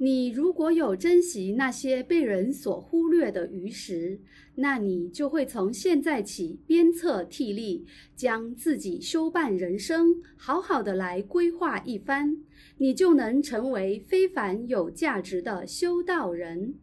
你如果有珍惜那些被人所忽略的余时那你就会从现在起鞭策替力将自己修办人生好好的来规划一番你就能成为非凡有价值的修道人。